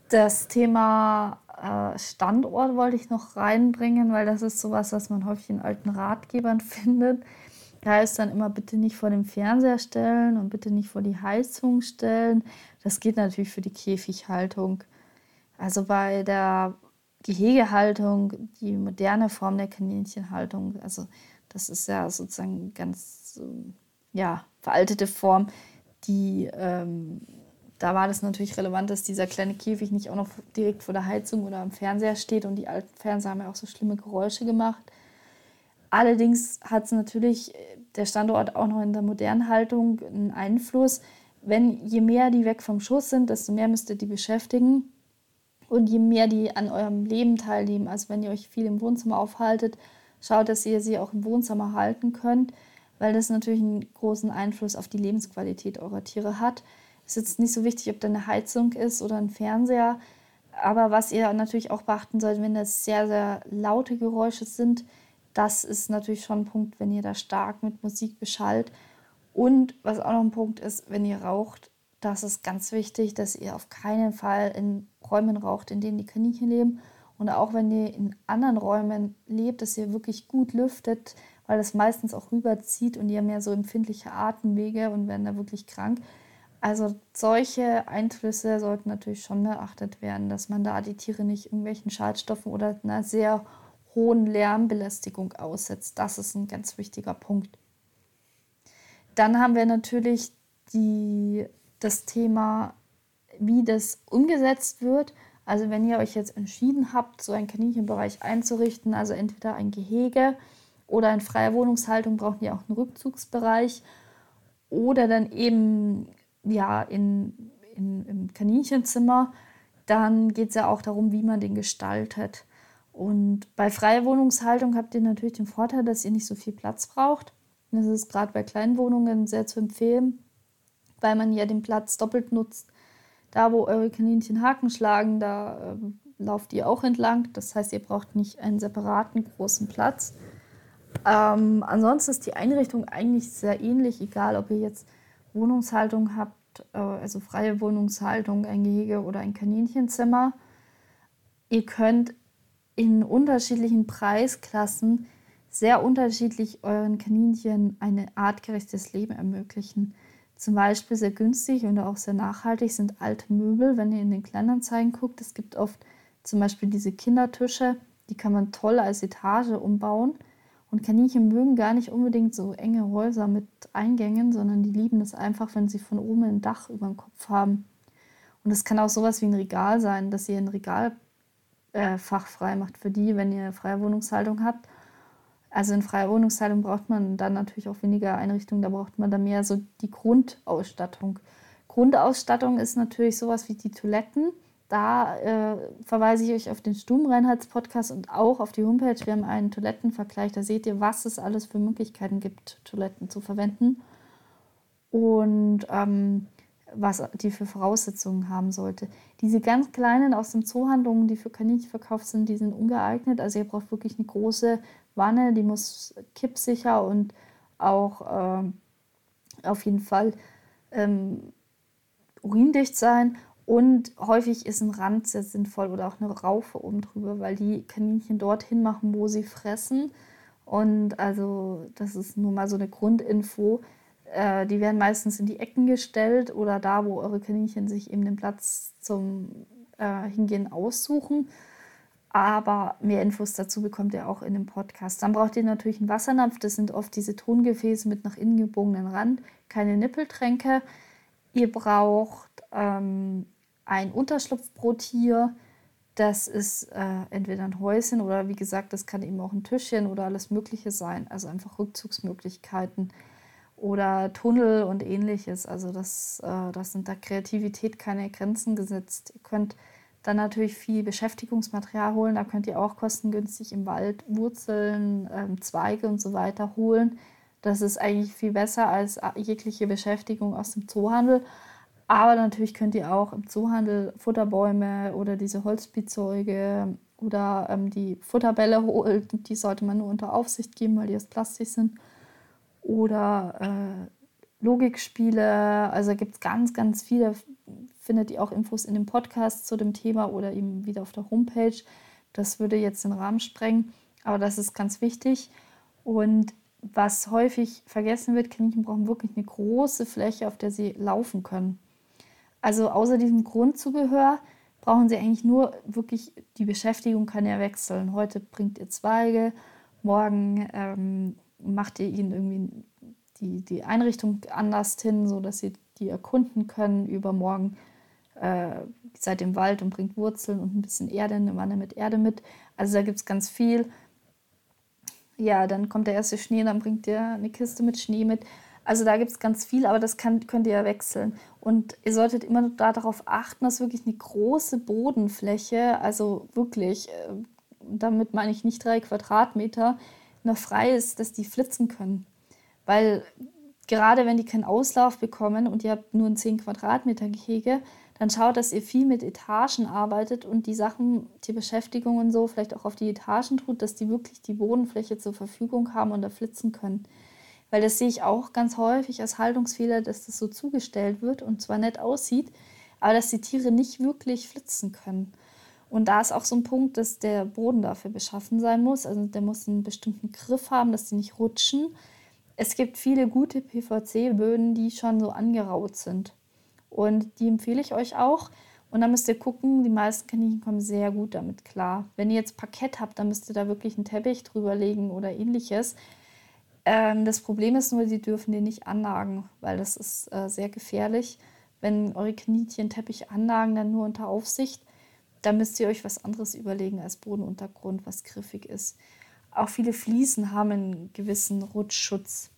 das Thema äh, Standort wollte ich noch reinbringen, weil das ist sowas, was man häufig in alten Ratgebern [laughs] findet. Da heißt dann immer, bitte nicht vor dem Fernseher stellen und bitte nicht vor die Heizung stellen. Das geht natürlich für die Käfighaltung. Also bei der Gehegehaltung, die moderne Form der Kaninchenhaltung, also das ist ja sozusagen ganz ja, veraltete Form, die ähm, da war das natürlich relevant, dass dieser kleine Käfig nicht auch noch direkt vor der Heizung oder am Fernseher steht und die alten Fernseher haben ja auch so schlimme Geräusche gemacht. Allerdings hat es natürlich äh, der Standort auch noch in der modernen Haltung einen Einfluss. Wenn je mehr die weg vom Schuss sind, desto mehr müsst ihr die beschäftigen. Und je mehr die an eurem Leben teilnehmen, also wenn ihr euch viel im Wohnzimmer aufhaltet, schaut, dass ihr sie auch im Wohnzimmer halten könnt, weil das natürlich einen großen Einfluss auf die Lebensqualität eurer Tiere hat. Ist jetzt nicht so wichtig, ob da eine Heizung ist oder ein Fernseher. Aber was ihr natürlich auch beachten sollt, wenn das sehr, sehr laute Geräusche sind, das ist natürlich schon ein Punkt, wenn ihr da stark mit Musik beschallt. Und was auch noch ein Punkt ist, wenn ihr raucht, das ist ganz wichtig, dass ihr auf keinen Fall in Räumen raucht, in denen die Kaninchen leben. Und auch wenn ihr in anderen Räumen lebt, dass ihr wirklich gut lüftet, weil das meistens auch rüberzieht und ihr ja so empfindliche Atemwege und werden da wirklich krank. Also solche Einflüsse sollten natürlich schon beachtet werden, dass man da die Tiere nicht irgendwelchen Schadstoffen oder einer sehr hohen Lärmbelästigung aussetzt. Das ist ein ganz wichtiger Punkt. Dann haben wir natürlich die, das Thema, wie das umgesetzt wird. Also wenn ihr euch jetzt entschieden habt, so einen Kaninchenbereich einzurichten, also entweder ein Gehege oder in freier Wohnungshaltung brauchen die auch einen Rückzugsbereich oder dann eben ja, in, in, im Kaninchenzimmer, dann geht es ja auch darum, wie man den gestaltet. Und bei freier Wohnungshaltung habt ihr natürlich den Vorteil, dass ihr nicht so viel Platz braucht. Das ist gerade bei kleinen Wohnungen sehr zu empfehlen, weil man ja den Platz doppelt nutzt. Da, wo eure Kaninchen Haken schlagen, da äh, lauft ihr auch entlang. Das heißt, ihr braucht nicht einen separaten großen Platz. Ähm, ansonsten ist die Einrichtung eigentlich sehr ähnlich, egal ob ihr jetzt Wohnungshaltung habt, äh, also freie Wohnungshaltung, ein Gehege oder ein Kaninchenzimmer. Ihr könnt in unterschiedlichen Preisklassen sehr unterschiedlich euren Kaninchen ein artgerechtes Leben ermöglichen. Zum Beispiel sehr günstig und auch sehr nachhaltig sind alte Möbel, wenn ihr in den Kleinanzeigen guckt. Es gibt oft zum Beispiel diese Kindertische, die kann man toll als Etage umbauen. Und Kaninchen mögen gar nicht unbedingt so enge Häuser mit Eingängen, sondern die lieben es einfach, wenn sie von oben ein Dach über dem Kopf haben. Und es kann auch sowas wie ein Regal sein, dass ihr ein Regalfach äh, frei macht für die, wenn ihr freie Wohnungshaltung habt. Also in freier Wohnungshaltung braucht man dann natürlich auch weniger Einrichtungen, da braucht man dann mehr so die Grundausstattung. Grundausstattung ist natürlich sowas wie die Toiletten da äh, verweise ich euch auf den Stubenreinheitspodcast und auch auf die Homepage. Wir haben einen Toilettenvergleich. Da seht ihr, was es alles für Möglichkeiten gibt, Toiletten zu verwenden und ähm, was die für Voraussetzungen haben sollte. Diese ganz kleinen aus den Zoohandlungen, die für Kaninchen verkauft sind, die sind ungeeignet. Also ihr braucht wirklich eine große Wanne, die muss kippsicher und auch äh, auf jeden Fall ähm, urindicht sein und häufig ist ein Rand sehr sinnvoll oder auch eine Raufe oben drüber, weil die Kaninchen dorthin machen, wo sie fressen. Und also das ist nur mal so eine Grundinfo. Äh, die werden meistens in die Ecken gestellt oder da, wo eure Kaninchen sich eben den Platz zum äh, Hingehen aussuchen. Aber mehr Infos dazu bekommt ihr auch in dem Podcast. Dann braucht ihr natürlich einen Wassernapf. Das sind oft diese Tongefäße mit nach innen gebogenen Rand, keine Nippeltränke. Ihr braucht ähm, ein Unterschlupf. Das ist äh, entweder ein Häuschen oder wie gesagt, das kann eben auch ein Tischchen oder alles Mögliche sein. Also einfach Rückzugsmöglichkeiten oder Tunnel und ähnliches. Also das, äh, das sind da Kreativität keine Grenzen gesetzt. Ihr könnt Dann natürlich viel Beschäftigungsmaterial holen. Da könnt ihr auch kostengünstig im Wald Wurzeln, ähm, Zweige und so weiter holen. Das ist eigentlich viel besser als jegliche Beschäftigung aus dem Zoohandel. Aber natürlich könnt ihr auch im Zoohandel Futterbäume oder diese Holzspielzeuge oder ähm, die Futterbälle holen. Die sollte man nur unter Aufsicht geben, weil die aus Plastik sind. Oder äh, Logikspiele. Also gibt es ganz, ganz viele. Findet ihr auch Infos in dem Podcast zu dem Thema oder eben wieder auf der Homepage. Das würde jetzt den Rahmen sprengen, aber das ist ganz wichtig. Und was häufig vergessen wird, Kaninchen brauchen wirklich eine große Fläche, auf der sie laufen können. Also außer diesem Grundzubehör brauchen sie eigentlich nur wirklich, die Beschäftigung kann ja wechseln. Heute bringt ihr Zweige, morgen ähm, macht ihr ihnen irgendwie die, die Einrichtung anders hin, sodass sie die erkunden können. Übermorgen äh, seid im Wald und bringt Wurzeln und ein bisschen Erde, eine Wanne mit Erde mit. Also da gibt es ganz viel ja, dann kommt der erste Schnee, dann bringt ihr eine Kiste mit Schnee mit. Also da gibt es ganz viel, aber das kann, könnt ihr ja wechseln. Und ihr solltet immer darauf achten, dass wirklich eine große Bodenfläche, also wirklich, äh, damit meine ich nicht drei Quadratmeter, noch frei ist, dass die flitzen können. Weil gerade wenn die keinen Auslauf bekommen und ihr habt nur ein 10 Quadratmeter Gehege, dann schaut, dass ihr viel mit Etagen arbeitet und die Sachen, die Beschäftigung und so vielleicht auch auf die Etagen tut, dass die wirklich die Bodenfläche zur Verfügung haben und da flitzen können. Weil das sehe ich auch ganz häufig als Haltungsfehler, dass das so zugestellt wird und zwar nett aussieht, aber dass die Tiere nicht wirklich flitzen können. Und da ist auch so ein Punkt, dass der Boden dafür beschaffen sein muss. Also der muss einen bestimmten Griff haben, dass die nicht rutschen. Es gibt viele gute PVC-Böden, die schon so angeraut sind. Und die empfehle ich euch auch. Und dann müsst ihr gucken, die meisten Kaninchen kommen sehr gut damit klar. Wenn ihr jetzt Parkett habt, dann müsst ihr da wirklich einen Teppich drüber legen oder ähnliches. Ähm, das Problem ist nur, die dürfen den nicht annagen, weil das ist äh, sehr gefährlich. Wenn eure Kaninchen Teppich annagen, dann nur unter Aufsicht. Da müsst ihr euch was anderes überlegen als Bodenuntergrund, was griffig ist. Auch viele Fliesen haben einen gewissen Rutschschutz.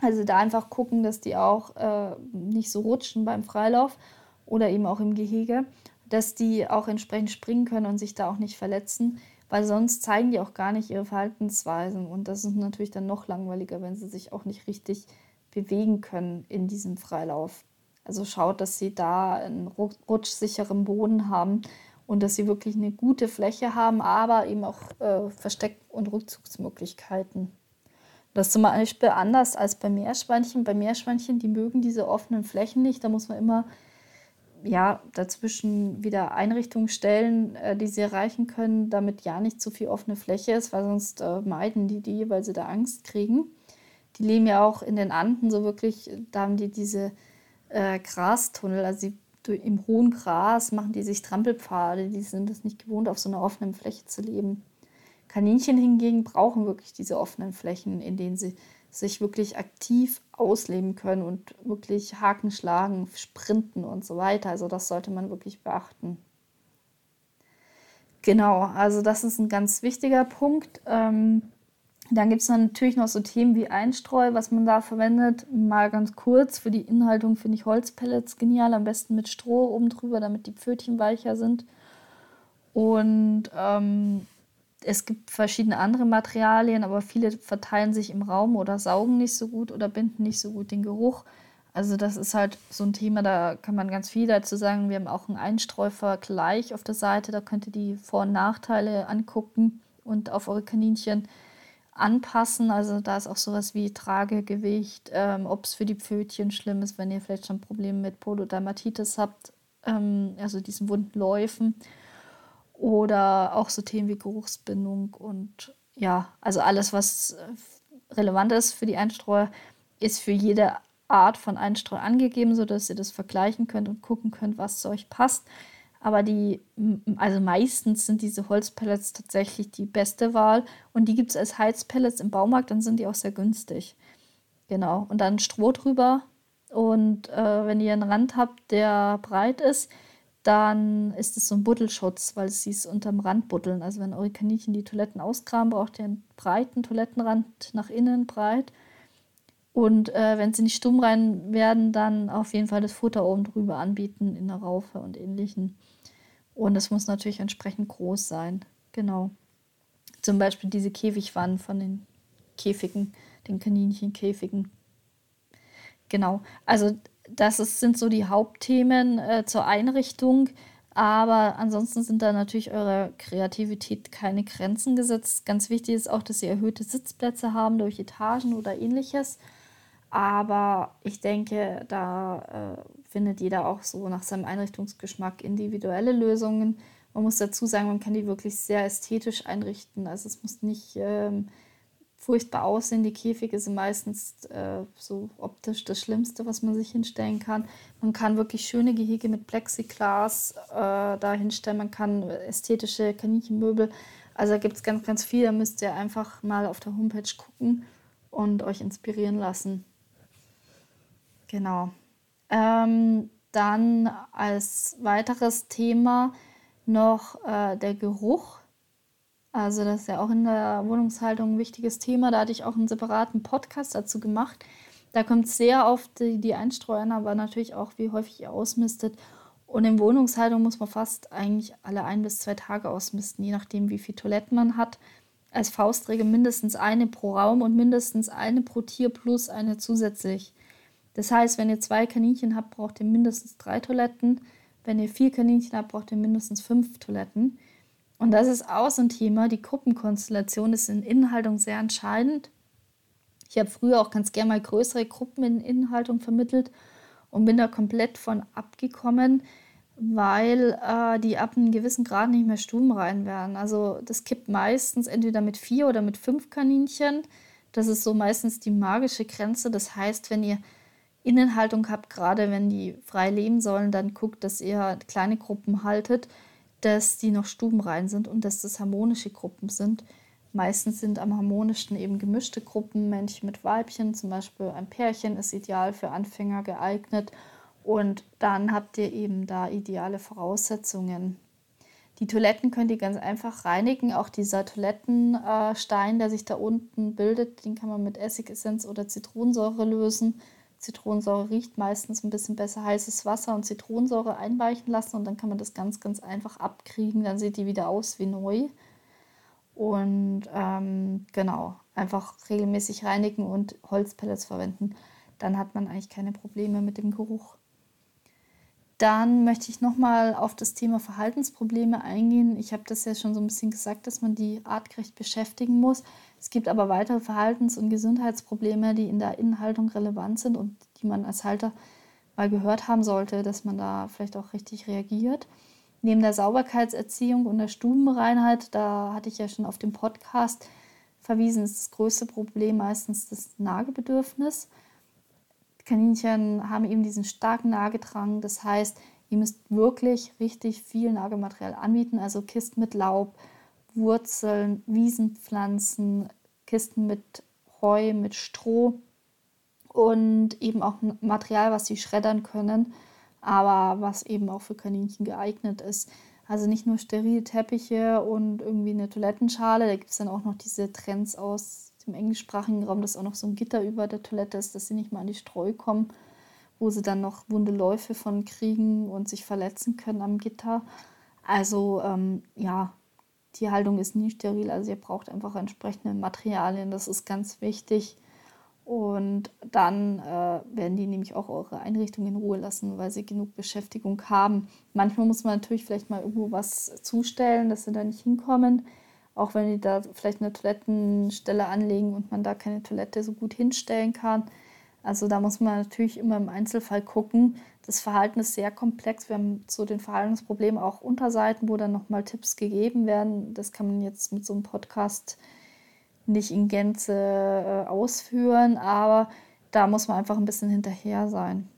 Also da einfach gucken, dass die auch äh, nicht so rutschen beim Freilauf oder eben auch im Gehege, dass die auch entsprechend springen können und sich da auch nicht verletzen, weil sonst zeigen die auch gar nicht ihre Verhaltensweisen und das ist natürlich dann noch langweiliger, wenn sie sich auch nicht richtig bewegen können in diesem Freilauf. Also schaut, dass sie da einen rutschsicheren Boden haben und dass sie wirklich eine gute Fläche haben, aber eben auch äh, Versteck- und Rückzugsmöglichkeiten. Das ist zum Beispiel anders als bei Meerschweinchen. Bei Meerschweinchen, die mögen diese offenen Flächen nicht. Da muss man immer ja, dazwischen wieder Einrichtungen stellen, äh, die sie erreichen können, damit ja nicht zu viel offene Fläche ist, weil sonst äh, meiden die die, weil sie da Angst kriegen. Die leben ja auch in den Anden so wirklich, da haben die diese äh, Grastunnel, also die, im hohen Gras machen die sich Trampelpfade, die sind es nicht gewohnt, auf so einer offenen Fläche zu leben. Kaninchen hingegen brauchen wirklich diese offenen Flächen, in denen sie sich wirklich aktiv ausleben können und wirklich Haken schlagen, sprinten und so weiter. Also das sollte man wirklich beachten. Genau, also das ist ein ganz wichtiger Punkt. Ähm, dann gibt es natürlich noch so Themen wie Einstreu, was man da verwendet. Mal ganz kurz, für die Inhaltung finde ich Holzpellets genial, am besten mit Stroh oben drüber, damit die Pfötchen weicher sind. Und ähm, es gibt verschiedene andere Materialien, aber viele verteilen sich im Raum oder saugen nicht so gut oder binden nicht so gut den Geruch. Also das ist halt so ein Thema, da kann man ganz viel dazu sagen. Wir haben auch einen Einstreuvergleich auf der Seite, da könnt ihr die Vor- und Nachteile angucken und auf eure Kaninchen anpassen. Also da ist auch sowas wie Tragegewicht, ähm, ob es für die Pfötchen schlimm ist, wenn ihr vielleicht schon Probleme mit Pododermatitis habt, ähm, also diesen wunden Läufen. Oder auch so Themen wie Geruchsbindung und ja, also alles, was äh, relevant ist für die Einstreu, ist für jede Art von Einstreu angegeben, sodass ihr das vergleichen könnt und gucken könnt, was zu euch passt. Aber die, also meistens sind diese Holzpellets tatsächlich die beste Wahl. Und die gibt es als Heizpellets im Baumarkt, dann sind die auch sehr günstig. Genau. Und dann Stroh drüber. Und äh, wenn ihr einen Rand habt, der breit ist, dann ist es so ein Buddelschutz, weil sie es unterm Rand buddeln. Also wenn eure Kaninchen die Toiletten auskramen, braucht ihr einen breiten Toilettenrand nach innen breit. Und äh, wenn sie nicht stumm rein werden, dann auf jeden Fall das Futter oben drüber anbieten in der Raufe und ähnlichen. Und es muss natürlich entsprechend groß sein. Genau. Zum Beispiel diese Käfigwannen von den Käfigen, den Kaninchenkäfigen. Genau. Also das ist, sind so die Hauptthemen äh, zur Einrichtung. Aber ansonsten sind da natürlich eurer Kreativität keine Grenzen gesetzt. Ganz wichtig ist auch, dass ihr erhöhte Sitzplätze haben durch Etagen oder ähnliches. Aber ich denke, da äh, findet jeder auch so nach seinem Einrichtungsgeschmack individuelle Lösungen. Man muss dazu sagen, man kann die wirklich sehr ästhetisch einrichten. Also es muss nicht ähm, furchtbar aussehen. Die Käfige sind meistens äh, so optisch das Schlimmste, was man sich hinstellen kann. Man kann wirklich schöne Gehege mit Plexiglas äh, da hinstellen. Man kann ästhetische Kaninchenmöbel. Also da gibt es ganz, ganz viel. Da müsst ihr einfach mal auf der Homepage gucken und euch inspirieren lassen. Genau. Ähm, dann als weiteres Thema noch äh, der Geruch. Also das ist ja auch in der Wohnungshaltung ein wichtiges Thema. Da hatte ich auch einen separaten Podcast dazu gemacht. Da kommt sehr auf die, die Einstreu aber natürlich auch, wie häufig ihr ausmistet. Und in Wohnungshaltung muss man fast eigentlich alle ein bis zwei Tage ausmisten, je nachdem, wie viel Toiletten man hat. Als Faustregel mindestens eine pro Raum und mindestens eine pro Tier plus eine zusätzlich. Das heißt, wenn ihr zwei Kaninchen habt, braucht ihr mindestens drei Toiletten. Wenn ihr vier Kaninchen habt, braucht ihr mindestens fünf Toiletten. Und das ist auch so ein Thema. Die Gruppenkonstellation ist in Innenhaltung sehr entscheidend. Ich habe früher auch ganz gerne mal größere Gruppen in Innenhaltung vermittelt und bin da komplett von abgekommen, weil äh, die ab einem gewissen Grad nicht mehr stubenrein werden. Also das kippt meistens entweder mit vier oder mit fünf Kaninchen. Das ist so meistens die magische Grenze. Das heißt, wenn ihr Innenhaltung habt, gerade wenn die frei leben sollen, dann guckt, dass ihr kleine Gruppen haltet dass die noch stubenrein sind und dass das harmonische Gruppen sind. Meistens sind am harmonischsten eben gemischte Gruppen, Männchen mit Weibchen, zum Beispiel ein Pärchen ist ideal für Anfänger geeignet und dann habt ihr eben da ideale Voraussetzungen. Die Toiletten könnt ihr ganz einfach reinigen. Auch dieser Toilettenstein, der sich da unten bildet, den kann man mit Essigessenz oder Zitronensäure lösen. Zitronensäure riecht meistens ein bisschen besser heißes Wasser und Zitronensäure einweichen lassen und dann kann man das ganz, ganz einfach abkriegen. Dann sieht die wieder aus wie neu. Und ähm, genau, einfach regelmäßig reinigen und Holzpellets verwenden. Dann hat man eigentlich keine Probleme mit dem Geruch. Dann möchte ich nochmal auf das Thema Verhaltensprobleme eingehen. Ich habe das ja schon so ein bisschen gesagt, dass man die artgerecht beschäftigen muss. Es gibt aber weitere Verhaltens- und Gesundheitsprobleme, die in der Innenhaltung relevant sind und die man als Halter mal gehört haben sollte, dass man da vielleicht auch richtig reagiert. Neben der Sauberkeitserziehung und der Stubenreinheit, da hatte ich ja schon auf dem Podcast verwiesen, ist das größte Problem meistens das Nagebedürfnis. Kaninchen haben eben diesen starken Nagedrang. Das heißt, ihr müsst wirklich richtig viel Nagematerial anbieten, also Kisten mit Laub, Wurzeln, Wiesenpflanzen, Kisten mit Heu, mit Stroh und eben auch Material, was sie schreddern können, aber was eben auch für Kaninchen geeignet ist. Also nicht nur sterile Teppiche und irgendwie eine Toilettenschale, da gibt es dann auch noch diese Trends aus dem englischsprachigen Raum, dass auch noch so ein Gitter über der Toilette ist, dass sie nicht mal an die Streu kommen, wo sie dann noch wunde Läufe von kriegen und sich verletzen können am Gitter. Also ähm, ja, Tierhaltung ist nie steril, also ihr braucht einfach entsprechende Materialien, das ist ganz wichtig. Und dann äh, werden die nämlich auch eure Einrichtung in Ruhe lassen, weil sie genug Beschäftigung haben. Manchmal muss man natürlich vielleicht mal irgendwo was zustellen, dass sie da nicht hinkommen. Auch wenn die da vielleicht eine Toilettenstelle anlegen und man da keine Toilette so gut hinstellen kann. Also da muss man natürlich immer im Einzelfall gucken. Das Verhalten ist sehr komplex. Wir haben zu den Verhaltensproblemen auch Unterseiten, wo dann nochmal Tipps gegeben werden. Das kann man jetzt mit so einem Podcast nicht in Gänze äh, ausführen, aber da muss man einfach ein bisschen hinterher sein.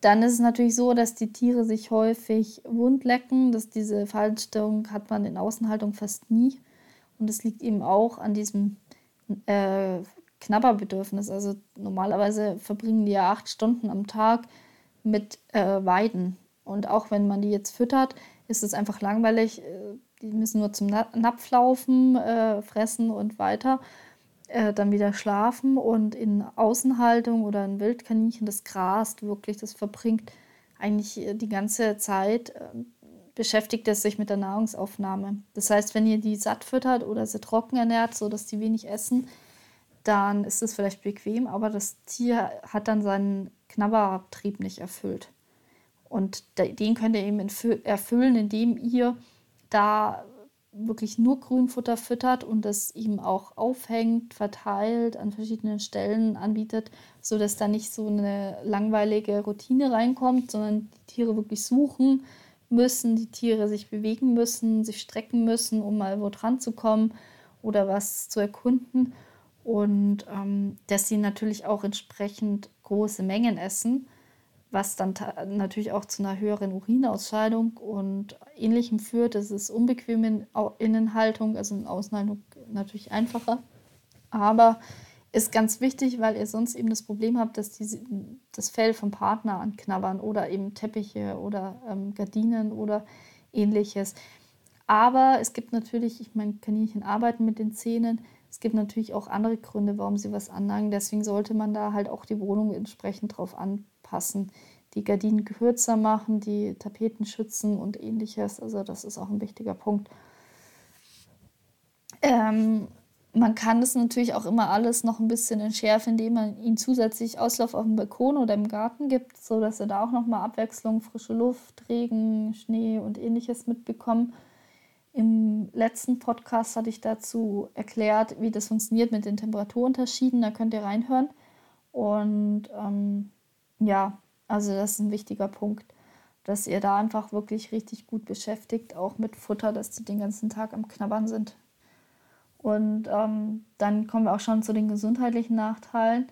Dann ist es natürlich so, dass die Tiere sich häufig wundlecken. Dass diese Verhaltensstörung hat man in Außenhaltung fast nie. Und es liegt eben auch an diesem äh, Knabberbedürfnis. Also normalerweise verbringen die ja acht Stunden am Tag mit äh, Weiden. Und auch wenn man die jetzt füttert, ist es einfach langweilig. Äh, die müssen nur zum Napf laufen, äh, fressen und weiter. Äh, dann wieder schlafen und in Außenhaltung oder ein Wildkaninchen, das grast wirklich, das verbringt eigentlich äh, die ganze Zeit beschäftigt es sich mit der Nahrungsaufnahme. Das heißt, wenn ihr die satt füttert oder sie trocken ernährt, sodass die wenig essen, dann ist es vielleicht bequem, aber das Tier hat dann seinen Knabberabtrieb nicht erfüllt. Und den könnt ihr eben erfüllen, indem ihr da wirklich nur Grünfutter füttert und das ihm auch aufhängt, verteilt, an verschiedenen Stellen anbietet, sodass da nicht so eine langweilige Routine reinkommt, sondern die Tiere wirklich suchen müssen, die Tiere sich bewegen müssen, sich strecken müssen, um mal wo dran zu kommen oder was zu erkunden. Und ähm, dass sie natürlich auch entsprechend große Mengen essen was dann natürlich auch zu einer höheren Urinausscheidung und ähnlichem führt. Das ist unbequem in Innenhaltung, also in Außenhaltung natürlich einfacher. Aber ist ganz wichtig, weil ihr sonst eben das Problem habt, dass die, das Fell vom Partner anknabbern oder eben Teppiche oder ähm, Gardinen oder ähnliches. Aber es gibt natürlich, ich meine, Kaninchen arbeiten mit den Zähnen. Es gibt natürlich auch andere Gründe, warum sie was anlangen. Deswegen sollte man da halt auch die Wohnung entsprechend drauf anpassen passen, die Gardinen kürzer machen, die Tapeten schützen und ähnliches. Also das ist auch ein wichtiger Punkt. Ähm, man kann das natürlich auch immer alles noch ein bisschen entschärfen, indem man ihnen zusätzlich Auslauf auf dem Balkon oder im Garten gibt, sodass sie da auch nochmal Abwechslung, frische Luft, Regen, Schnee und ähnliches mitbekommen. Im letzten Podcast hatte ich dazu erklärt, wie das funktioniert mit den Temperaturunterschieden. Da könnt ihr reinhören. Und ähm, ja, also das ist ein wichtiger Punkt, dass ihr da einfach wirklich richtig gut beschäftigt, auch mit Futter, dass die den ganzen Tag am Knabbern sind. Und ähm, dann kommen wir auch schon zu den gesundheitlichen Nachteilen.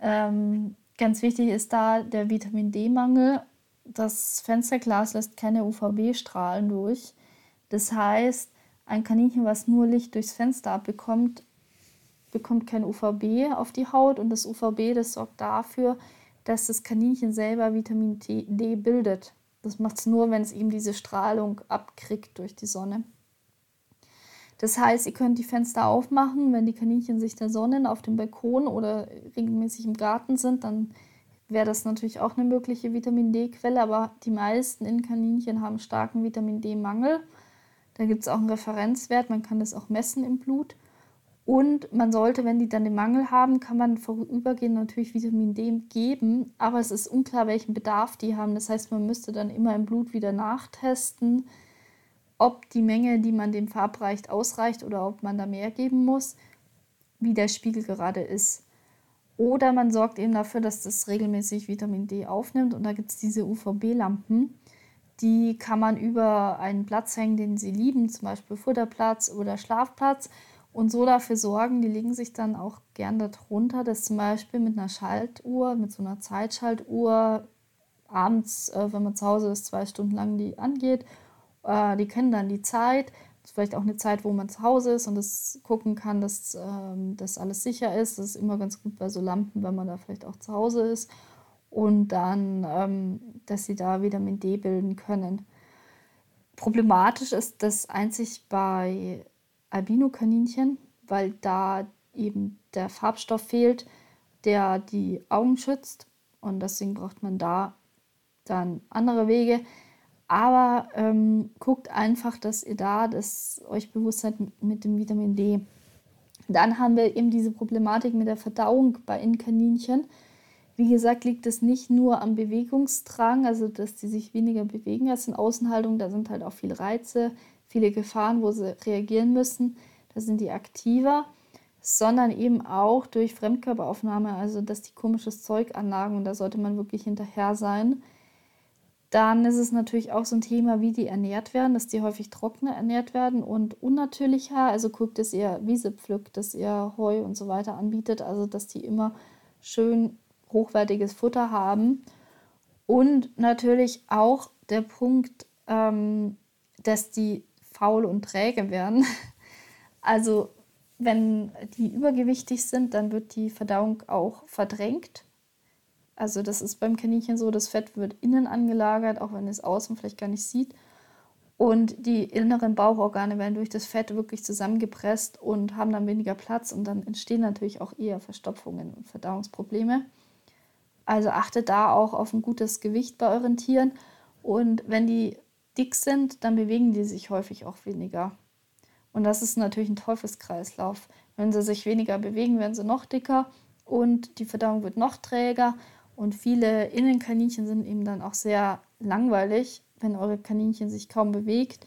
Ähm, ganz wichtig ist da der Vitamin D-Mangel. Das Fensterglas lässt keine UVB-Strahlen durch. Das heißt, ein Kaninchen, was nur Licht durchs Fenster abbekommt, bekommt kein UVB auf die Haut und das UVB, das sorgt dafür, dass das Kaninchen selber Vitamin D bildet. Das macht es nur, wenn es ihm diese Strahlung abkriegt durch die Sonne. Das heißt, ihr könnt die Fenster aufmachen, wenn die Kaninchen sich der sonnen auf dem Balkon oder regelmäßig im Garten sind, dann wäre das natürlich auch eine mögliche Vitamin D-Quelle, aber die meisten Innenkaninchen haben starken Vitamin D-Mangel. Da gibt es auch einen Referenzwert, man kann das auch messen im Blut. Und man sollte, wenn die dann den Mangel haben, kann man vorübergehend natürlich Vitamin D geben, aber es ist unklar, welchen Bedarf die haben. Das heißt, man müsste dann immer im Blut wieder nachtesten, ob die Menge, die man dem verabreicht, ausreicht oder ob man da mehr geben muss, wie der Spiegel gerade ist. Oder man sorgt eben dafür, dass das regelmäßig Vitamin D aufnimmt und da gibt es diese UVB-Lampen. Die kann man über einen Platz hängen, den sie lieben, zum Beispiel Futterplatz oder Schlafplatz und so dafür sorgen, die legen sich dann auch gern darunter, dass zum Beispiel mit einer Schaltuhr, mit so einer Zeitschaltuhr abends, äh, wenn man zu Hause ist, zwei Stunden lang die angeht. Äh, die kennen dann die Zeit. Vielleicht auch eine Zeit, wo man zu Hause ist und das gucken kann, dass ähm, das alles sicher ist. Das ist immer ganz gut bei so Lampen, wenn man da vielleicht auch zu Hause ist. Und dann, ähm, dass sie da Vitamin D bilden können. Problematisch ist das einzig bei Albino-Kaninchen, weil da eben der Farbstoff fehlt, der die Augen schützt. Und deswegen braucht man da dann andere Wege. Aber ähm, guckt einfach, dass ihr da das euch bewusst seid mit dem Vitamin D. Dann haben wir eben diese Problematik mit der Verdauung bei Innenkaninchen. Wie gesagt, liegt es nicht nur am Bewegungsdrang, also dass die sich weniger bewegen als in Außenhaltung. Da sind halt auch viele Reize, viele Gefahren, wo sie reagieren müssen. Da sind die aktiver, sondern eben auch durch Fremdkörperaufnahme, also dass die komisches Zeug anlagen und da sollte man wirklich hinterher sein. Dann ist es natürlich auch so ein Thema, wie die ernährt werden, dass die häufig trockener ernährt werden und unnatürlicher. Also guckt, dass ihr Wiese pflückt, dass ihr Heu und so weiter anbietet, also dass die immer schön hochwertiges Futter haben. Und natürlich auch der Punkt, ähm, dass die faul und träge werden. [laughs] Also wenn die übergewichtig sind, dann wird die Verdauung auch verdrängt. Also das ist beim Kaninchen so, das Fett wird innen angelagert, auch wenn es außen vielleicht gar nicht sieht. Und die inneren Bauchorgane werden durch das Fett wirklich zusammengepresst und haben dann weniger Platz und dann entstehen natürlich auch eher Verstopfungen und Verdauungsprobleme. Also achtet da auch auf ein gutes Gewicht bei euren Tieren. Und wenn die dick sind, dann bewegen die sich häufig auch weniger. Und das ist natürlich ein Teufelskreislauf. Wenn sie sich weniger bewegen, werden sie noch dicker und die Verdauung wird noch träger. Und viele Innenkaninchen sind eben dann auch sehr langweilig. Wenn eure Kaninchen sich kaum bewegt,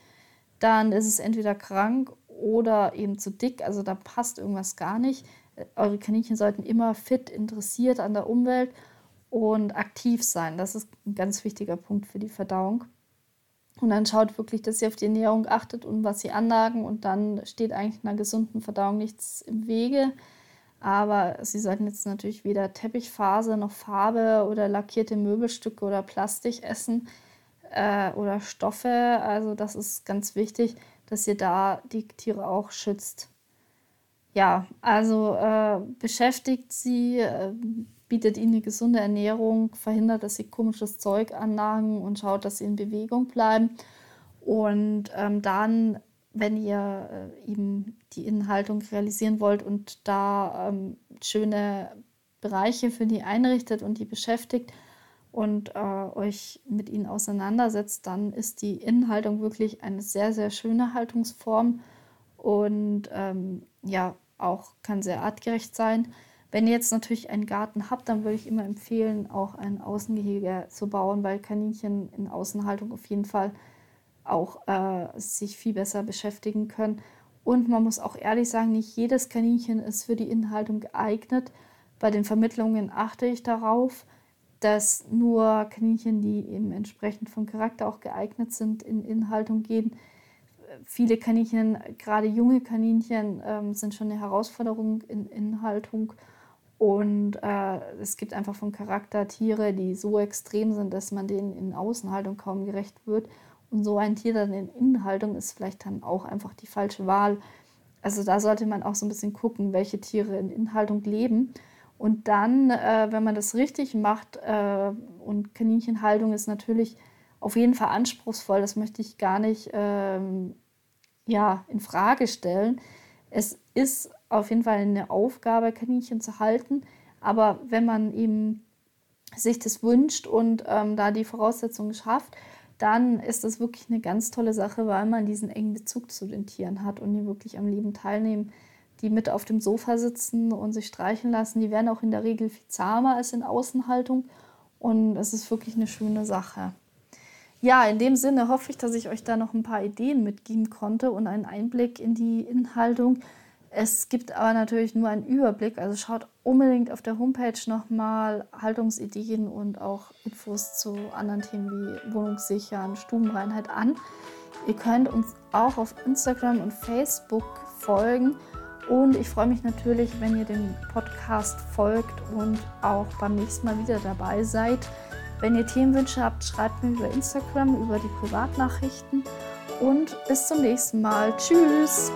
dann ist es entweder krank oder eben zu dick. Also da passt irgendwas gar nicht. Eure Kaninchen sollten immer fit, interessiert an der Umwelt und aktiv sein. Das ist ein ganz wichtiger Punkt für die Verdauung. Und dann schaut wirklich, dass ihr auf die Ernährung achtet und was sie anlagen. Und dann steht eigentlich einer gesunden Verdauung nichts im Wege. Aber sie sollten jetzt natürlich weder Teppichfaser noch Farbe oder lackierte Möbelstücke oder Plastik essen äh, oder Stoffe. Also das ist ganz wichtig, dass ihr da die Tiere auch schützt. Ja, also äh, beschäftigt sie, äh, bietet ihnen eine gesunde Ernährung, verhindert, dass sie komisches Zeug anlagen und schaut, dass sie in Bewegung bleiben. Und ähm, dann, wenn ihr äh, eben die Innenhaltung realisieren wollt und da ähm, schöne Bereiche für die einrichtet und die beschäftigt und äh, euch mit ihnen auseinandersetzt, dann ist die Innenhaltung wirklich eine sehr, sehr schöne Haltungsform und ähm, ja, auch kann sehr artgerecht sein. Wenn ihr jetzt natürlich einen Garten habt, dann würde ich immer empfehlen, auch ein Außengehege zu bauen, weil Kaninchen in Außenhaltung auf jeden Fall auch äh, sich viel besser beschäftigen können. Und man muss auch ehrlich sagen, nicht jedes Kaninchen ist für die Innenhaltung geeignet. Bei den Vermittlungen achte ich darauf, dass nur Kaninchen, die eben entsprechend vom Charakter auch geeignet sind, in Innenhaltung gehen. Viele Kaninchen, gerade junge Kaninchen, ähm, sind schon eine Herausforderung in Innenhaltung. Und äh, es gibt einfach vom Charakter Tiere, die so extrem sind, dass man denen in Außenhaltung kaum gerecht wird. Und so ein Tier dann in Innenhaltung ist vielleicht dann auch einfach die falsche Wahl. Also da sollte man auch so ein bisschen gucken, welche Tiere in Innenhaltung leben. Und dann, äh, wenn man das richtig macht, äh, und Kaninchenhaltung ist natürlich auf jeden Fall anspruchsvoll, das möchte ich gar nicht ähm, ja, in Frage stellen. Es ist auf jeden Fall eine Aufgabe, Kaninchen zu halten. Aber wenn man eben sich das wünscht und ähm, da die Voraussetzungen schafft, dann ist das wirklich eine ganz tolle Sache, weil man diesen engen Bezug zu den Tieren hat und die wirklich am Leben teilnehmen, die mit auf dem Sofa sitzen und sich streichen lassen. Die werden auch in der Regel viel zahmer als in Außenhaltung und es ist wirklich eine schöne Sache. Ja, in dem Sinne hoffe ich, dass ich euch da noch ein paar Ideen mitgeben konnte und einen Einblick in die Inhaltung. Es gibt aber natürlich nur einen Überblick, also schaut unbedingt auf der Homepage nochmal Haltungsideen und auch Infos zu anderen Themen wie Wohnungssichern, Stubenreinheit an. Ihr könnt uns auch auf Instagram und Facebook folgen und ich freue mich natürlich, wenn ihr dem Podcast folgt und auch beim nächsten Mal wieder dabei seid. Wenn ihr Themenwünsche habt, schreibt mir über Instagram, über die Privatnachrichten und bis zum nächsten Mal. Tschüss!